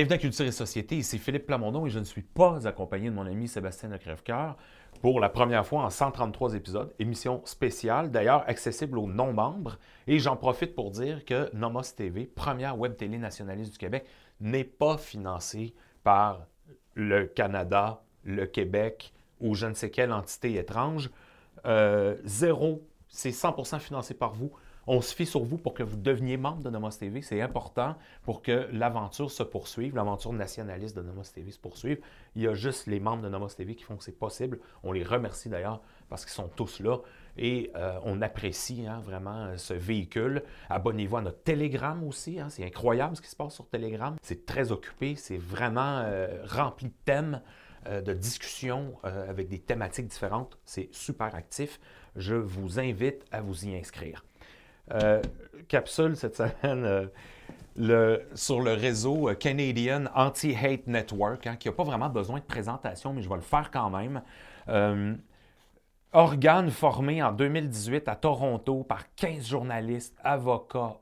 Bienvenue à Culture et Société, ici Philippe Plamondon et je ne suis pas accompagné de mon ami Sébastien de Crèvecoeur pour la première fois en 133 épisodes, émission spéciale, d'ailleurs accessible aux non-membres. Et j'en profite pour dire que Nomos TV, première web télé nationaliste du Québec, n'est pas financée par le Canada, le Québec ou je ne sais quelle entité étrange. Euh, zéro, c'est 100% financé par vous. On se fie sur vous pour que vous deveniez membre de Nomos TV. C'est important pour que l'aventure se poursuive, l'aventure nationaliste de Nomos TV se poursuive. Il y a juste les membres de Nomos TV qui font que c'est possible. On les remercie d'ailleurs parce qu'ils sont tous là et euh, on apprécie hein, vraiment euh, ce véhicule. Abonnez-vous à notre Telegram aussi. Hein. c'est incroyable ce qui se passe sur Telegram. C'est très occupé, c'est vraiment euh, rempli de thèmes de discussions avec des thématiques différentes. C'est super actif. Je vous invite à vous y inscrire. Euh, capsule cette semaine euh, sur le réseau euh, Canadian Anti-Hate Network, hein, qui n'a pas vraiment besoin de présentation, mais je vais le faire quand même. organe formé en 2018 à Toronto par 15 journalistes, avocats,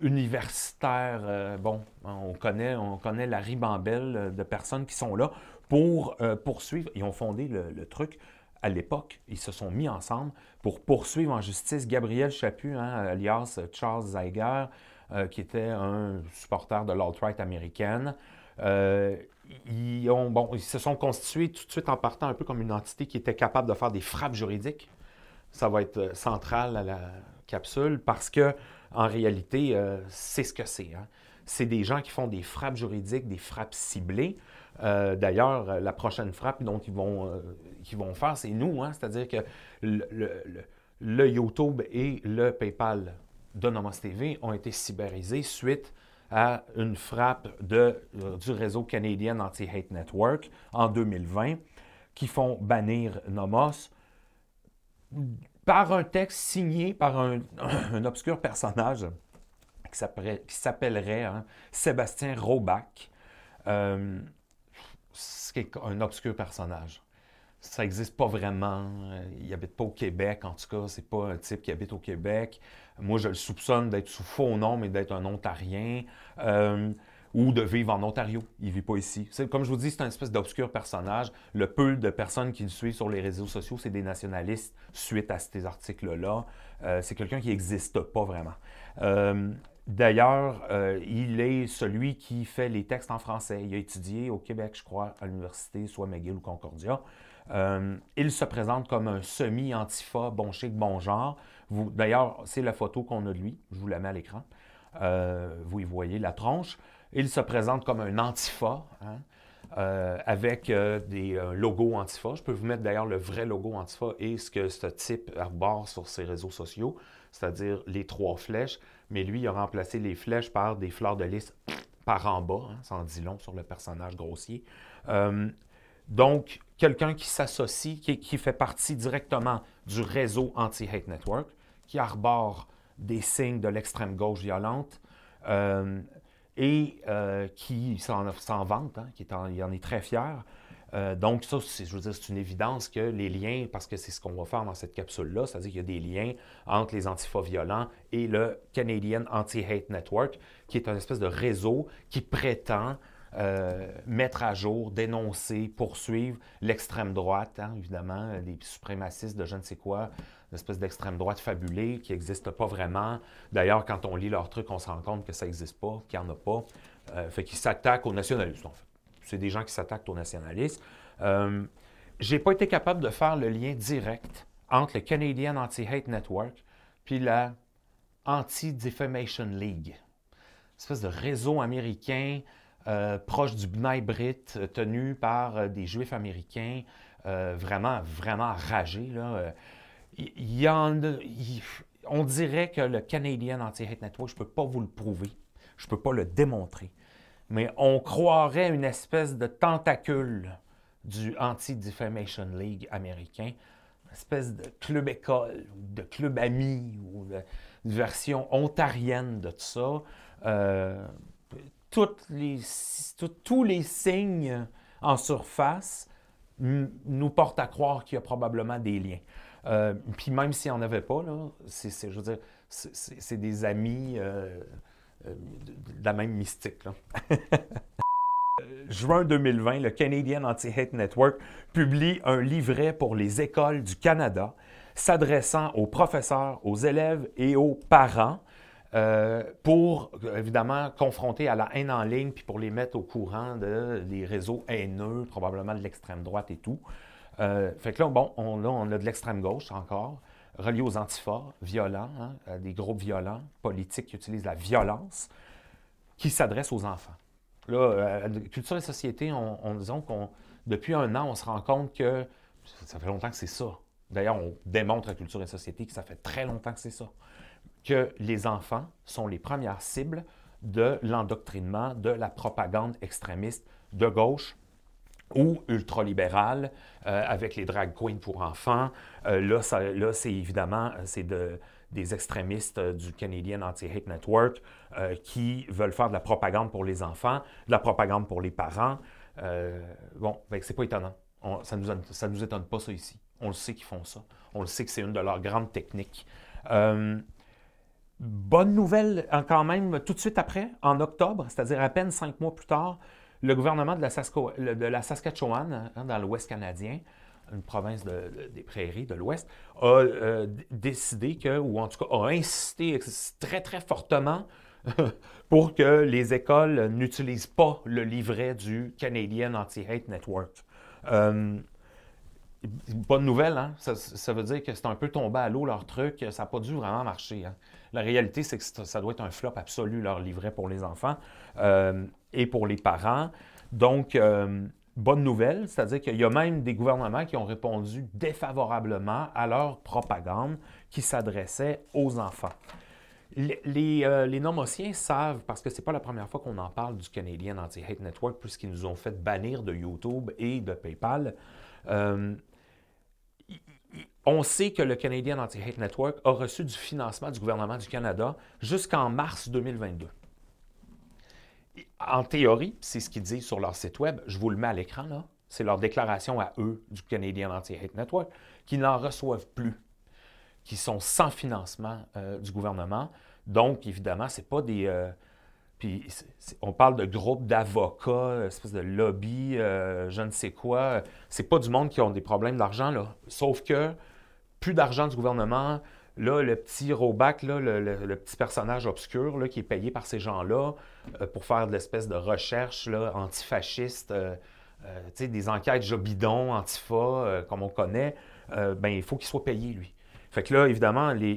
universitaires. bon, on connaît, on connaît la ribambelle de personnes qui sont là pour poursuivre. Ils ont fondé le truc à l'époque, ils se sont mis ensemble pour poursuivre en justice Gabriel Chaput, hein, alias Charles Zeiger, euh, qui était un supporter de l'alt-right américaine. Euh, ils, ont, bon, ils se sont constitués tout de suite en partant un peu comme une entité qui était capable de faire des frappes juridiques. Ça va être euh, central à la capsule parce que, en réalité, c'est ce que c'est. Hein. C'est des gens qui font des frappes juridiques, des frappes ciblées. Euh, d'ailleurs, euh, la prochaine frappe dont ils vont, euh, vont faire, c'est nous. Hein. C'est-à-dire que le, YouTube et le PayPal de Nomos TV ont été cyberisés suite à une frappe du réseau canadien Anti-Hate Network en 2020 qui font bannir Nomos par un texte signé par un, obscur personnage qui s'appellerait hein, Sébastien Robac c'est un obscur personnage. Ça n'existe pas vraiment. Il n'habite pas au Québec, en tout cas. C'est pas un type qui habite au Québec. Moi, je le soupçonne d'être sous faux nom, mais d'être un Ontarien. Euh, ou de vivre en Ontario. Il ne vit pas ici. Comme je vous dis, c'est un espèce d'obscur personnage. Le peu de personnes qui le suivent sur les réseaux sociaux, c'est des nationalistes suite à ces articles-là. Euh, c'est quelqu'un qui n'existe pas vraiment. Euh, D'ailleurs, euh, il est celui qui fait les textes en français. Il a étudié au Québec, je crois, à l'université, soit McGill ou Concordia. Euh, il se présente comme un semi-antifa, bon chic, bon genre. D'ailleurs, c'est la photo qu'on a de lui. Je vous la mets à l'écran. Euh, vous y voyez la tronche. Il se présente comme un antifa, hein, avec des logos antifa. Je peux vous mettre d'ailleurs le vrai logo antifa et ce que ce type arbore sur ses réseaux sociaux, c'est-à-dire les trois flèches mais lui, il a remplacé les flèches par des fleurs de lys par en bas. Hein, ça dit long sur le personnage grossier. Euh, donc, quelqu'un qui s'associe, qui, fait partie directement du réseau Anti-Hate Network, qui arbore des signes de l'extrême gauche violente euh, et euh, qui s'en vante, hein, qui il en est très fier. Euh, donc, ça, je veux dire, c'est une évidence que les liens, parce que c'est ce qu'on va faire dans cette capsule-là, c'est-à-dire qu'il y a des liens entre les antifas violents et le Canadian Anti-Hate Network, qui est un espèce de réseau qui prétend euh, mettre à jour, dénoncer, poursuivre l'extrême droite, hein, évidemment, les suprémacistes de je ne sais quoi, une espèce d'extrême droite fabulée qui n'existe pas vraiment. D'ailleurs, quand on lit leurs trucs, on se rend compte que ça n'existe pas, qu'il n'y en a pas. Euh, fait qu'ils s'attaquent aux nationalistes, en fait c'est des gens qui s'attaquent au nationalisme. Euh, je n'ai pas été capable de faire le lien direct entre le Canadian Anti-Hate Network puis la Anti-Defamation League, une espèce de réseau américain euh, proche du B'nai Brit, tenu par euh, des Juifs américains, vraiment, vraiment ragés. Là. On dirait que le Canadian Anti-Hate Network, je ne peux pas vous le prouver, je ne peux pas le démontrer, mais on croirait une espèce de tentacule du Anti-Defamation League américain, une espèce de club école, de club ami, ou de, version ontarienne de tout ça. Euh, tous les signes en surface nous portent à croire qu'il y a probablement des liens. Euh, puis même s'il n'y en avait pas, là, c'est, des amis. Euh, de la même mystique. Juin 2020, le Canadian Anti-Hate Network publie un livret pour les écoles du Canada s'adressant aux professeurs, aux élèves et aux parents euh, pour, évidemment, confronter à la haine en ligne, puis pour les mettre au courant de, des réseaux haineux, probablement de l'extrême droite et tout. Euh, fait que là, bon, on, on a de l'extrême gauche encore, relié aux antifas, violents, hein, des groupes violents, politiques qui utilisent la violence, qui s'adressent aux enfants. Là, euh, Culture et Société, on disons qu'on, depuis un an, on se rend compte que ça fait longtemps que c'est ça. D'ailleurs, on démontre à Culture et Société que ça fait très longtemps que c'est ça. Que les enfants sont les premières cibles de l'endoctrinement, de la propagande extrémiste de gauche ou ultralibérale, euh, avec les drag queens pour enfants. Euh, là, là c'est évidemment c'est de, des extrémistes euh, du Canadian Anti-Hate Network qui veulent faire de la propagande pour les enfants, de la propagande pour les parents. bon, ben, c'est pas étonnant. ça ne nous, ça nous étonne pas, ça, ici. On le sait qu'ils font ça. On le sait que c'est une de leurs grandes techniques. Euh, bonne nouvelle, quand même, tout de suite après, en octobre, c'est-à-dire à peine cinq mois plus tard, le gouvernement de la, Saskatchewan, hein, dans l'Ouest canadien, une province des prairies de l'Ouest, a euh, décidé que, ou en tout cas a insisté très, très fortement pour que les écoles n'utilisent pas le livret du Canadian Anti-Hate Network. Euh, bonne nouvelle, hein? ça, veut dire que c'est un peu tombé à l'eau leur truc, ça n'a pas dû vraiment marcher. Hein. La réalité, c'est que ça doit être un flop absolu, leur livret pour les enfants euh, et pour les parents. Donc, euh, bonne nouvelle, c'est-à-dire qu'il y a même des gouvernements qui ont répondu défavorablement à leur propagande qui s'adressait aux enfants. Les, les, euh, savent, parce que ce n'est pas la première fois qu'on en parle du Canadian Anti-Hate Network, puisqu'ils nous ont fait bannir de YouTube et de PayPal. On sait que le Canadian Anti-Hate Network a reçu du financement du gouvernement du Canada jusqu'en mars 2022. En théorie, c'est ce qu'ils disent sur leur site web, je vous le mets à l'écran là, c'est leur déclaration à eux du Canadian Anti-Hate Network, qu'ils n'en reçoivent plus, qui sont sans financement euh, du gouvernement. Donc, évidemment, ce n'est pas des. Euh, puis on parle de groupes d'avocats, espèce de lobby, euh, je ne sais quoi. C'est pas du monde qui ont des problèmes d'argent, là. Sauf que plus d'argent du gouvernement. Là, le petit Robac, le, petit personnage obscur là, qui est payé par ces gens-là euh, pour faire de l'espèce de recherche là, antifasciste, euh, euh, des enquêtes jobidon, antifa, comme on connaît, ben, il faut qu'il soit payé, lui. Fait que là, évidemment, les,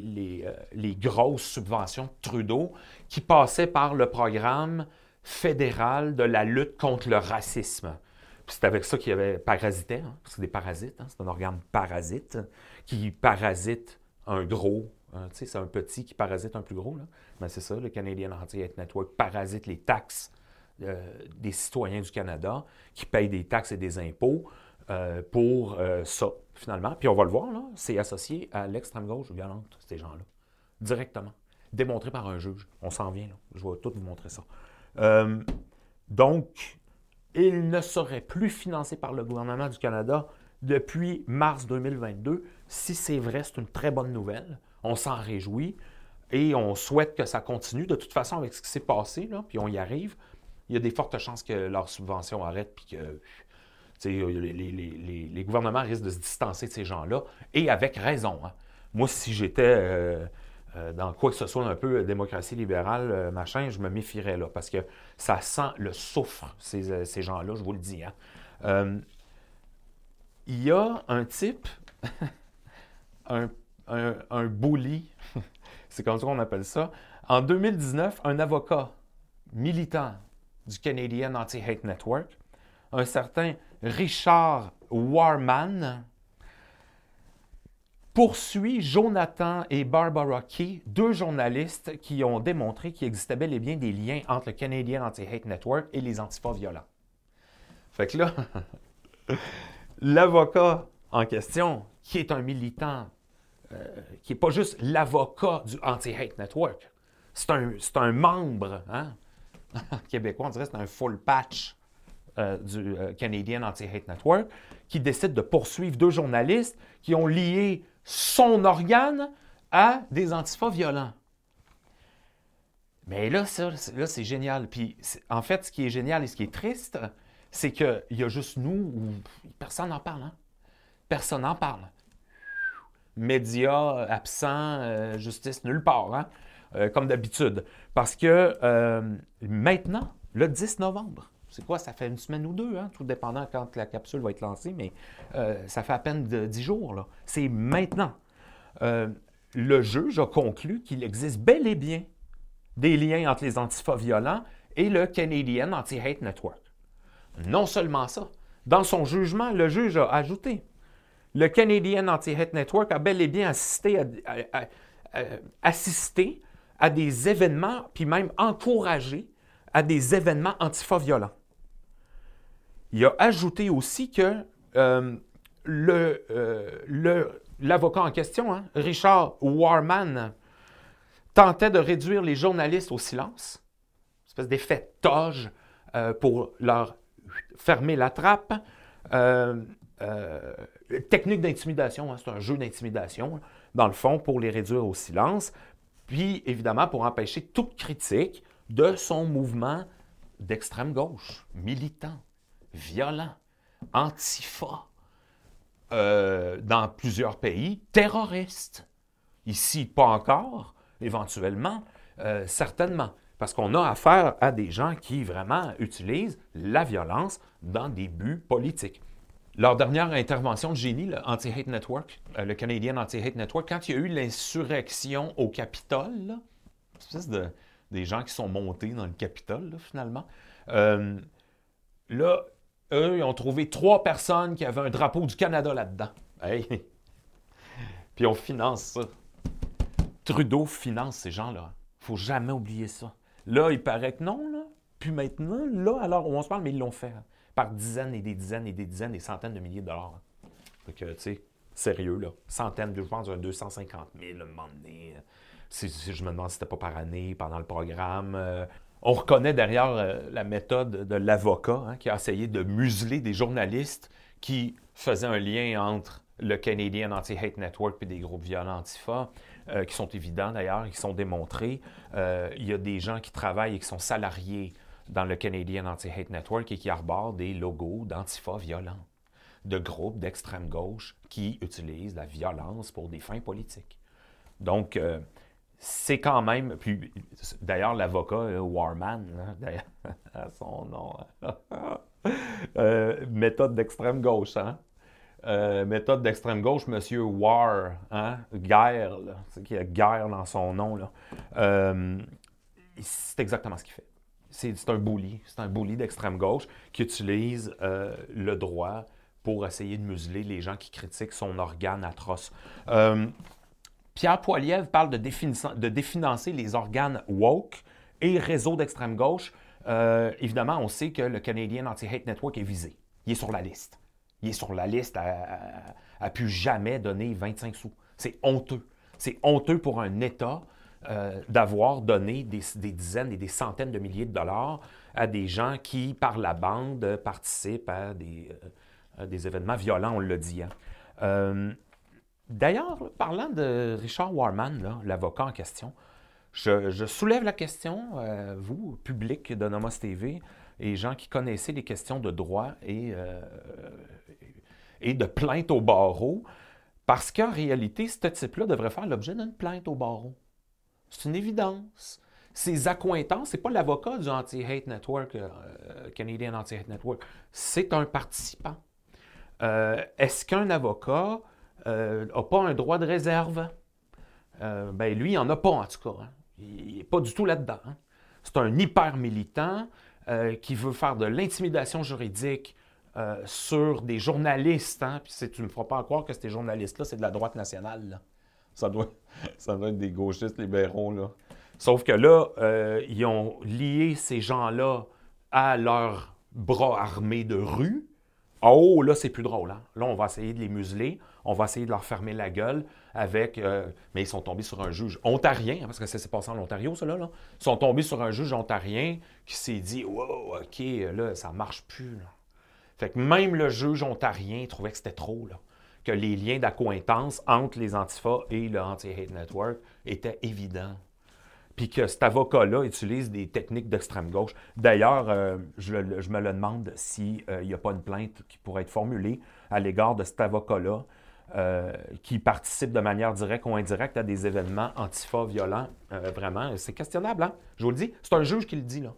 les, grosses subventions de Trudeau qui passaient par le programme fédéral de la lutte contre le racisme. C'est avec ça qu'il y avait parasité, hein, c'est des parasites, hein, c'est un organe parasite qui parasite un gros. Hein, sais, c'est un petit qui parasite un plus gros. Là. Ben, c'est ça, le Canadian Anti-Hate Network parasite les taxes euh, des citoyens du Canada qui payent des taxes et des impôts euh, pour euh, ça, finalement. Puis on va le voir, là, c'est associé à l'extrême gauche violente, ces gens-là, directement, démontré par un juge. On s'en vient, là. je vais tout vous montrer ça. donc, il ne serait plus financé par le gouvernement du Canada depuis mars 2022. Si c'est vrai, c'est une très bonne nouvelle. On s'en réjouit et on souhaite que ça continue. De toute façon, avec ce qui s'est passé, puis on y arrive, il y a des fortes chances que leur subvention arrête puis que les, gouvernements risquent de se distancer de ces gens-là, et avec raison. Hein. Moi, si j'étais euh, euh, dans quoi que ce soit un peu démocratie libérale, euh, machin, je me méfierais là, parce que ça sent le souffre, ces, ces gens-là, je vous le dis. Hein il y a un type, un, c'est comme ça qu'on appelle ça. En 2019, un avocat militant du Canadian Anti-Hate Network, un certain Richard Warman, poursuit Jonathan et Barbara Key, deux journalistes qui ont démontré qu'il existait bel et bien des liens entre le Canadian Anti-Hate Network et les antifas violents. Fait que là, l'avocat en question, qui est un militant, euh, qui n'est pas juste l'avocat du Anti-Hate Network, c'est un, un, membre hein, québécois, on dirait que c'est un full patch euh, du euh, Canadian Anti-Hate Network, qui décide de poursuivre deux journalistes qui ont lié son organe à des antifas violents. Mais là, ça, là, c'est génial. Puis, en fait, ce qui est génial et ce qui est triste, c'est qu'il y a juste nous où personne n'en parle. Hein? Personne n'en parle. Médias absents, euh, justice nulle part, hein? Euh, comme d'habitude. Parce que euh, maintenant, le 10 novembre, c'est quoi, ça fait une semaine ou deux, hein? tout dépendant quand la capsule va être lancée, mais ça fait à peine 10 jours. Là. C'est maintenant. le juge a conclu qu'il existe bel et bien des liens entre les antifas violents et le Canadian Anti-Hate Network. Non seulement ça, dans son jugement, le juge a ajouté le Canadian Anti-Hate Network a bel et bien assisté à, des événements, puis même encouragé à des événements antifa violents. Il a ajouté aussi que euh, euh, l'avocat en question, hein, Richard Warman, tentait de réduire les journalistes au silence, une espèce d'effet toge euh, pour leur fermer la trappe. Technique d'intimidation, hein, c'est un jeu d'intimidation, dans le fond, pour les réduire au silence. Puis, évidemment, pour empêcher toute critique de son mouvement d'extrême gauche, militant, violent, antifa, euh, dans plusieurs pays, terroriste. Ici, pas encore, éventuellement, euh, certainement, parce qu'on a affaire à des gens qui vraiment utilisent la violence dans des buts politiques. Leur dernière intervention de génie, le Anti-Hate Network, euh, le Canadian Anti-Hate Network, quand il y a eu l'insurrection au Capitole, espèce de, des gens qui sont montés dans le Capitole, finalement, euh, là, eux, ils ont trouvé trois personnes qui avaient un drapeau du Canada là-dedans. Puis on finance ça. Trudeau finance ces gens-là. faut jamais oublier ça. Là, il paraît que non, là. Puis maintenant, là, alors, on se parle, mais ils l'ont fait par dizaines et des dizaines et des dizaines, des centaines de milliers de dollars. Donc, tu sais, sérieux, là. Centaines, je pense, 250 000 à un moment donné. Si, je me demande si c'était pas par année, pendant le programme. Euh, on reconnaît derrière euh, la méthode de l'avocat hein, qui a essayé de museler des journalistes qui faisaient un lien entre le Canadian Anti-Hate Network et des groupes violents antifa, euh, qui sont évidents d'ailleurs, qui sont démontrés. il y a des gens qui travaillent et qui sont salariés dans le Canadian Anti-Hate Network et qui arbore des logos d'antifa violents, de groupes d'extrême gauche qui utilisent la violence pour des fins politiques. Donc, euh, c'est quand même. Puis, d'ailleurs, l'avocat euh, Warman, à son nom, euh, méthode d'extrême gauche, hein? méthode d'extrême gauche, Monsieur War, hein? guerre, qu'il y a guerre dans son nom. Là. c'est exactement ce qu'il fait c'est un bully. C'est un bully d'extrême gauche qui utilise euh, le droit pour essayer de museler les gens qui critiquent son organe atroce. Euh, Pierre Poilievre parle de, définancer les organes woke et réseaux d'extrême gauche. Euh, évidemment, on sait que le Canadian Anti-Hate Network est visé. Il est sur la liste. Il est sur la liste, a, a pu jamais donner 25 sous. C'est honteux. C'est honteux pour un État euh, d'avoir donné des, dizaines et des centaines de milliers de dollars à des gens qui, par la bande, participent à des, euh, événements violents, on l'a dit. Hein. Euh, d'ailleurs, parlant de Richard Warman, l'avocat en question, je, soulève la question, vous, public de Nomos TV, et gens qui connaissaient les questions de droit et, et de plainte au barreau, parce qu'en réalité, ce type-là devrait faire l'objet d'une plainte au barreau. C'est une évidence. Ses accointances, ce n'est pas l'avocat du Anti-Hate Network, euh, Canadian Anti-Hate Network, c'est un participant. Euh, est-ce qu'un avocat n'a euh, pas un droit de réserve? ben lui, il n'en a pas en tout cas. Hein. Il n'est pas du tout là-dedans. Hein. C'est un hyper militant qui veut faire de l'intimidation juridique sur des journalistes. Hein. Puis tu ne me feras pas croire que ces journalistes-là, c'est de la droite nationale. Ça doit, ça doit être des gauchistes libéraux, là. Sauf que là, euh, ils ont lié ces gens-là à leurs bras armés de rue. Oh, là, c'est plus drôle. Hein? Là, on va essayer de les museler. On va essayer de leur fermer la gueule avec. Euh, mais ils sont tombés sur un juge ontarien, hein, parce que ça s'est passé en Ontario, là, là. Ils sont tombés sur un juge ontarien qui s'est dit Wow, OK, là, ça marche plus. Là. Fait que même le juge ontarien trouvait que c'était trop. Là que les liens d'accointance entre les antifas et le Anti-Hate Network étaient évidents. puis que cet avocat-là utilise des techniques d'extrême gauche. D'ailleurs, euh, je, me le demande s'il n'y a pas une plainte qui pourrait être formulée à l'égard de cet avocat-là qui participe de manière directe ou indirecte à des événements antifa violents. vraiment, c'est questionnable, hein? Je vous le dis, c'est un juge qui le dit, là.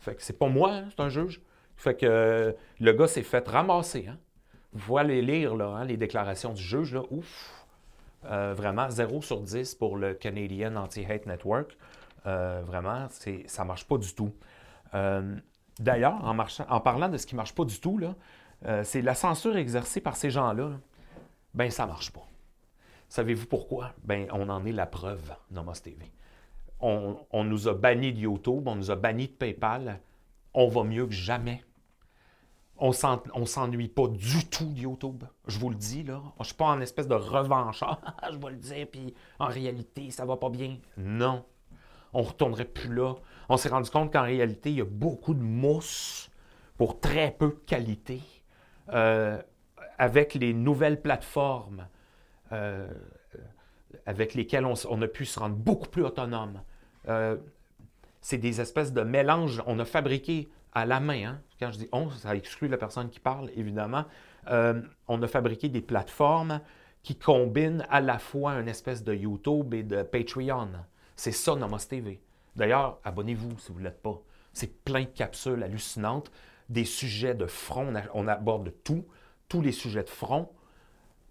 Fait que c'est pas moi, hein, c'est un juge. Fait que le gars s'est fait ramasser, hein? Vous pouvez lire hein, les déclarations du juge, là, ouf, euh, vraiment, 0 sur 10 pour le Canadian Anti-Hate Network. Euh, vraiment, ça ne marche pas du tout. Euh, d'ailleurs, en, parlant de ce qui ne marche pas du tout, c'est la censure exercée par ces gens-là. Ben, ça ne marche pas. Savez-vous pourquoi? Ben, on en est la preuve, Nomos TV. On, on nous a bannis de YouTube, on nous a bannis de PayPal. On va mieux que jamais on ne s'ennuie pas du tout de YouTube. Je vous le dis, là. Je ne suis pas en espèce de revanchard. je vais le dire, puis en réalité, ça va pas bien. Non. On ne retournerait plus là. On s'est rendu compte qu'en réalité, il y a beaucoup de mousse pour très peu de qualité. Euh, avec les nouvelles plateformes euh, avec lesquelles on, a pu se rendre beaucoup plus autonome. Euh, c'est des espèces de mélanges. On a fabriqué à la main. Hein. Quand je dis on, ça exclut la personne qui parle, évidemment. Euh, on a fabriqué des plateformes qui combinent à la fois une espèce de YouTube et de Patreon. C'est ça, Nomos TV. D'ailleurs, abonnez-vous si vous ne l'êtes pas. C'est plein de capsules hallucinantes, des sujets de front. On aborde tout, tous les sujets de front.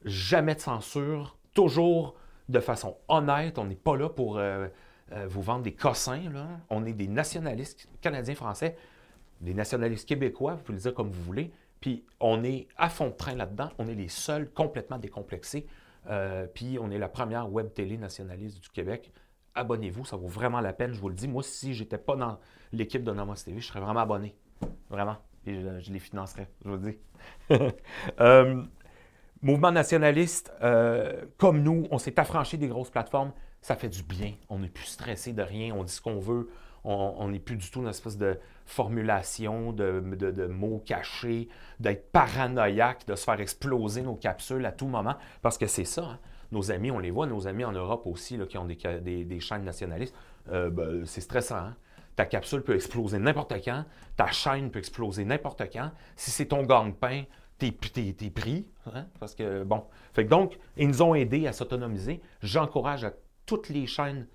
Jamais de censure, toujours de façon honnête. On n'est pas là pour euh, euh, vous vendre des cossins. Là. On est des nationalistes canadiens, français des nationalistes québécois, vous pouvez le dire comme vous voulez, puis on est à fond de train là-dedans, on est les seuls complètement décomplexés, euh, puis on est la première web télé nationaliste du Québec. Abonnez-vous, ça vaut vraiment la peine, je vous le dis. Moi, si j'étais pas dans l'équipe de Nomos TV, je serais vraiment abonné. Vraiment. Et je, les financerais, je vous le dis. Euh, mouvement nationaliste, euh, comme nous, on s'est affranchi des grosses plateformes. Ça fait du bien. On n'est plus stressé de rien. On dit ce qu'on veut on n'est plus du tout dans une espèce de formulation de, mots cachés, d'être paranoïaque, de se faire exploser nos capsules à tout moment, parce que c'est ça. Hein. Nos amis, on les voit, nos amis en Europe aussi, qui ont des, chaînes nationalistes, euh, ben, c'est stressant. Hein. Ta capsule peut exploser n'importe quand, ta chaîne peut exploser n'importe quand. Si c'est ton gagne-pain, t'es, es, pris. Hein, parce que, bon. Fait donc, ils nous ont aidés à s'autonomiser. J'encourage à toutes les chaînes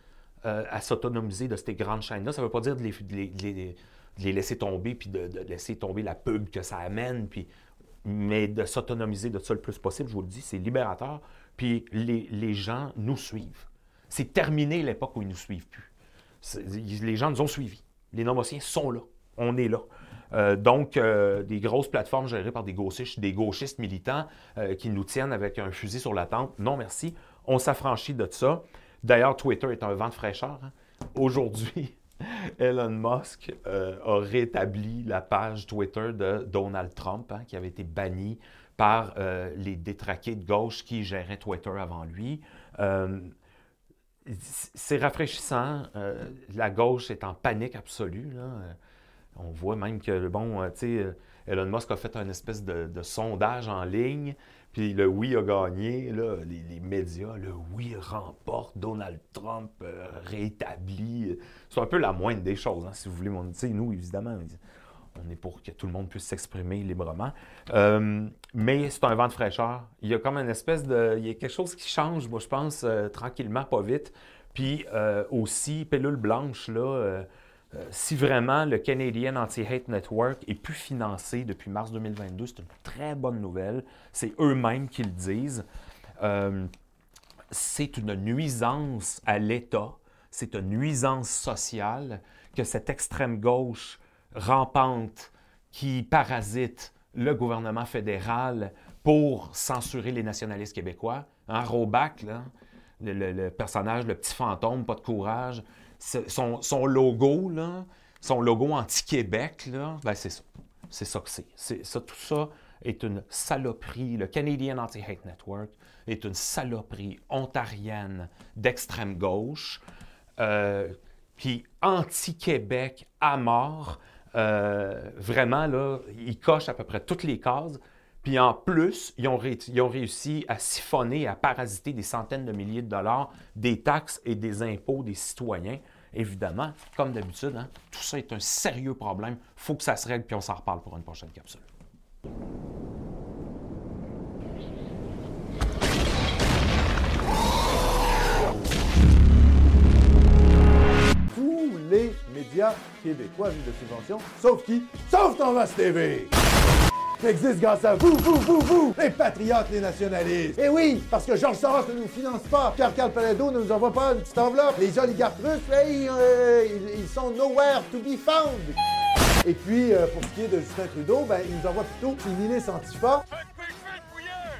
euh, à s'autonomiser de ces grandes chaînes-là. Ça ne veut pas dire de les, laisser tomber, puis de, laisser tomber la pub que ça amène, puis, mais de s'autonomiser de ça le plus possible, je vous le dis, c'est libérateur. Puis les, gens nous suivent. C'est terminé l'époque où ils ne nous suivent plus. Les gens nous ont suivis. Les nomotiens sont là. On est là. Euh, donc, euh, des grosses plateformes gérées par des gauchistes, des gauchistes militants qui nous tiennent avec un fusil sur la tempe. Non, merci. On s'affranchit de ça. D'ailleurs, Twitter est un vent de fraîcheur. Hein. Aujourd'hui, Elon Musk euh, a rétabli la page Twitter de Donald Trump, hein, qui avait été bannie par euh, les détraqués de gauche qui géraient Twitter avant lui. Euh, c'est rafraîchissant. la gauche est en panique absolue. On voit même que, bon, tu Elon Musk a fait un espèce de sondage en ligne puis le oui a gagné, là, les, médias, le oui remporte, Donald Trump euh, rétabli. C'est un peu la moindre des choses, hein, si vous voulez. sais, nous, évidemment, on est pour que tout le monde puisse s'exprimer librement. Euh, mais c'est un vent de fraîcheur. Il y a comme une espèce de. Il y a quelque chose qui change, moi, je pense, euh, tranquillement, pas vite. Puis aussi, pellule blanche, là euh, si vraiment le Canadian Anti-Hate Network est plus financé depuis mars 2022, c'est une très bonne nouvelle. C'est eux-mêmes qui le disent. Euh, c'est une nuisance à l'État, c'est une nuisance sociale que cette extrême gauche rampante qui parasite le gouvernement fédéral pour censurer les nationalistes québécois. Hein, Robac, le, personnage, le petit fantôme, pas de courage, son, logo, là, son logo anti-Québec, ben c'est ça. C'est ça que c'est. ça. Tout ça est une saloperie. Le Canadian Anti-Hate Network est une saloperie ontarienne d'extrême gauche, euh, puis anti-Québec à mort. Euh, vraiment, là, il coche à peu près toutes les cases. Puis en plus, ils ils ont, réussi à siphonner, à parasiter des centaines de milliers de dollars des taxes et des impôts des citoyens évidemment, comme d'habitude, hein, tout ça est un sérieux problème. Il faut que ça se règle, puis on s'en reparle pour une prochaine capsule. Tous les médias québécois vivent de subventions, sauf qui? Sauf Thomas TV! Existe grâce à vous, vous, vous, vous, les patriotes, les nationalistes. Et oui, parce que Georges Soros ne nous finance pas, Pierre Carl Palado ne nous envoie pas une petite enveloppe. Les oligarques russes, hey, euh, ils, sont nowhere to be found. Et puis, euh, pour ce qui est de Justin Trudeau, ben, il nous envoie plutôt une milice antifa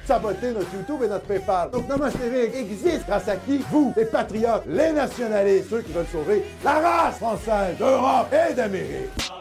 saboter notre YouTube et notre PayPal. Donc Namaste TV existe grâce à qui? Vous, les patriotes, les nationalistes, ceux qui veulent sauver la race française d'Europe et d'Amérique.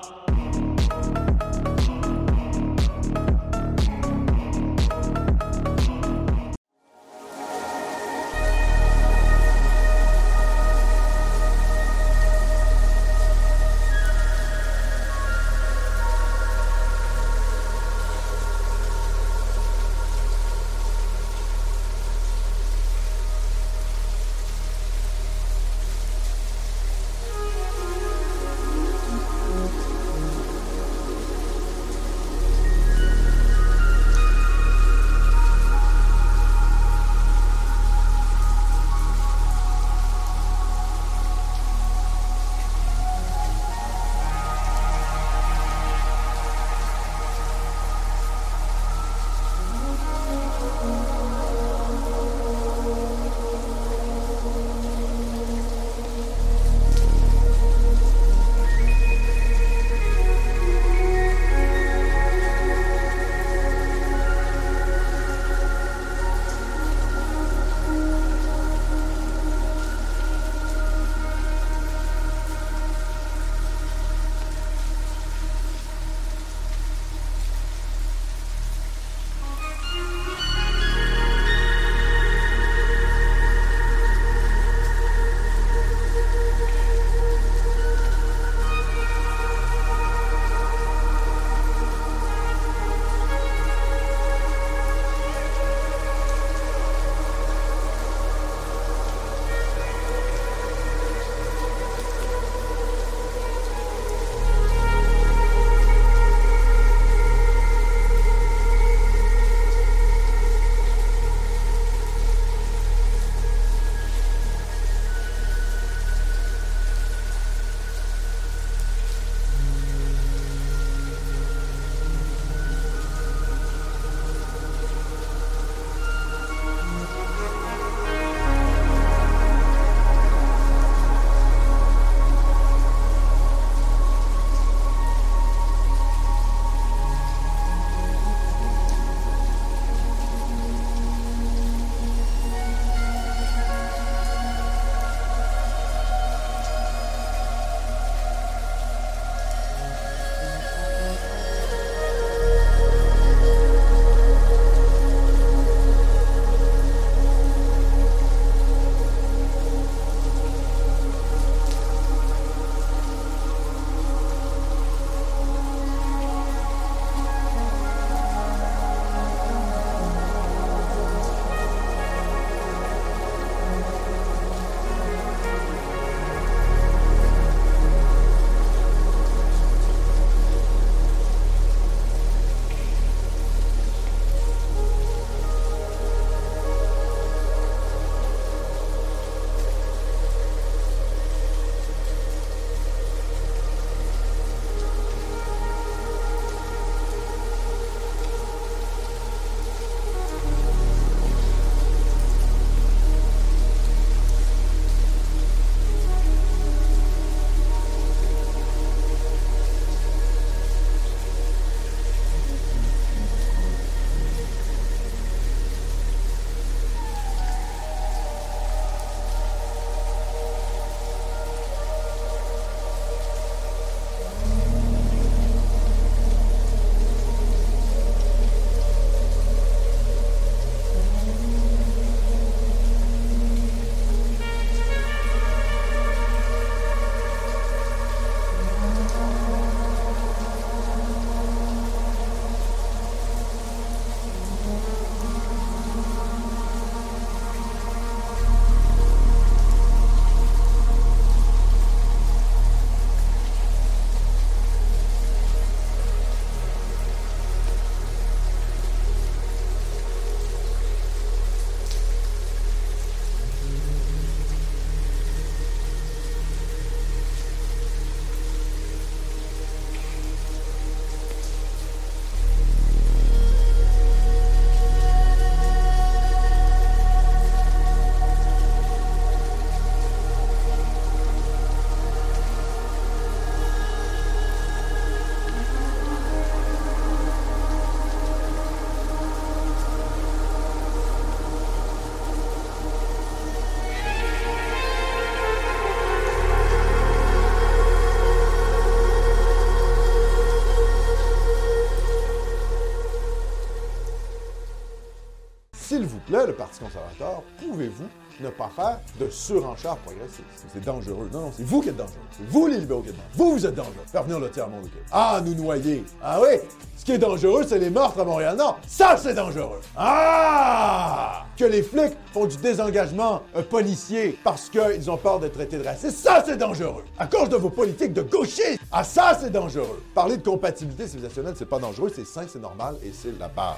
Le Parti conservateur, pouvez-vous ne pas faire de surenchère progressiste. C'est dangereux. Non, non, c'est vous qui êtes dangereux. C'est vous les libéraux qui êtes dangereux. Vous, vous êtes dangereux. Faire venir le tiers-monde. Ah, nous noyer. Ah oui, ce qui est dangereux, c'est les meurtres à Montréal-Nord. Ça, c'est dangereux. Ah! Que les flics font du désengagement euh, policier parce qu'ils ont peur d'être traités de racistes. Ça, c'est dangereux. À cause de vos politiques de gauchistes. Ah, ça, c'est dangereux. Parler de compatibilité civilisationnelle, c'est pas dangereux, c'est sain, c'est normal et c'est la base.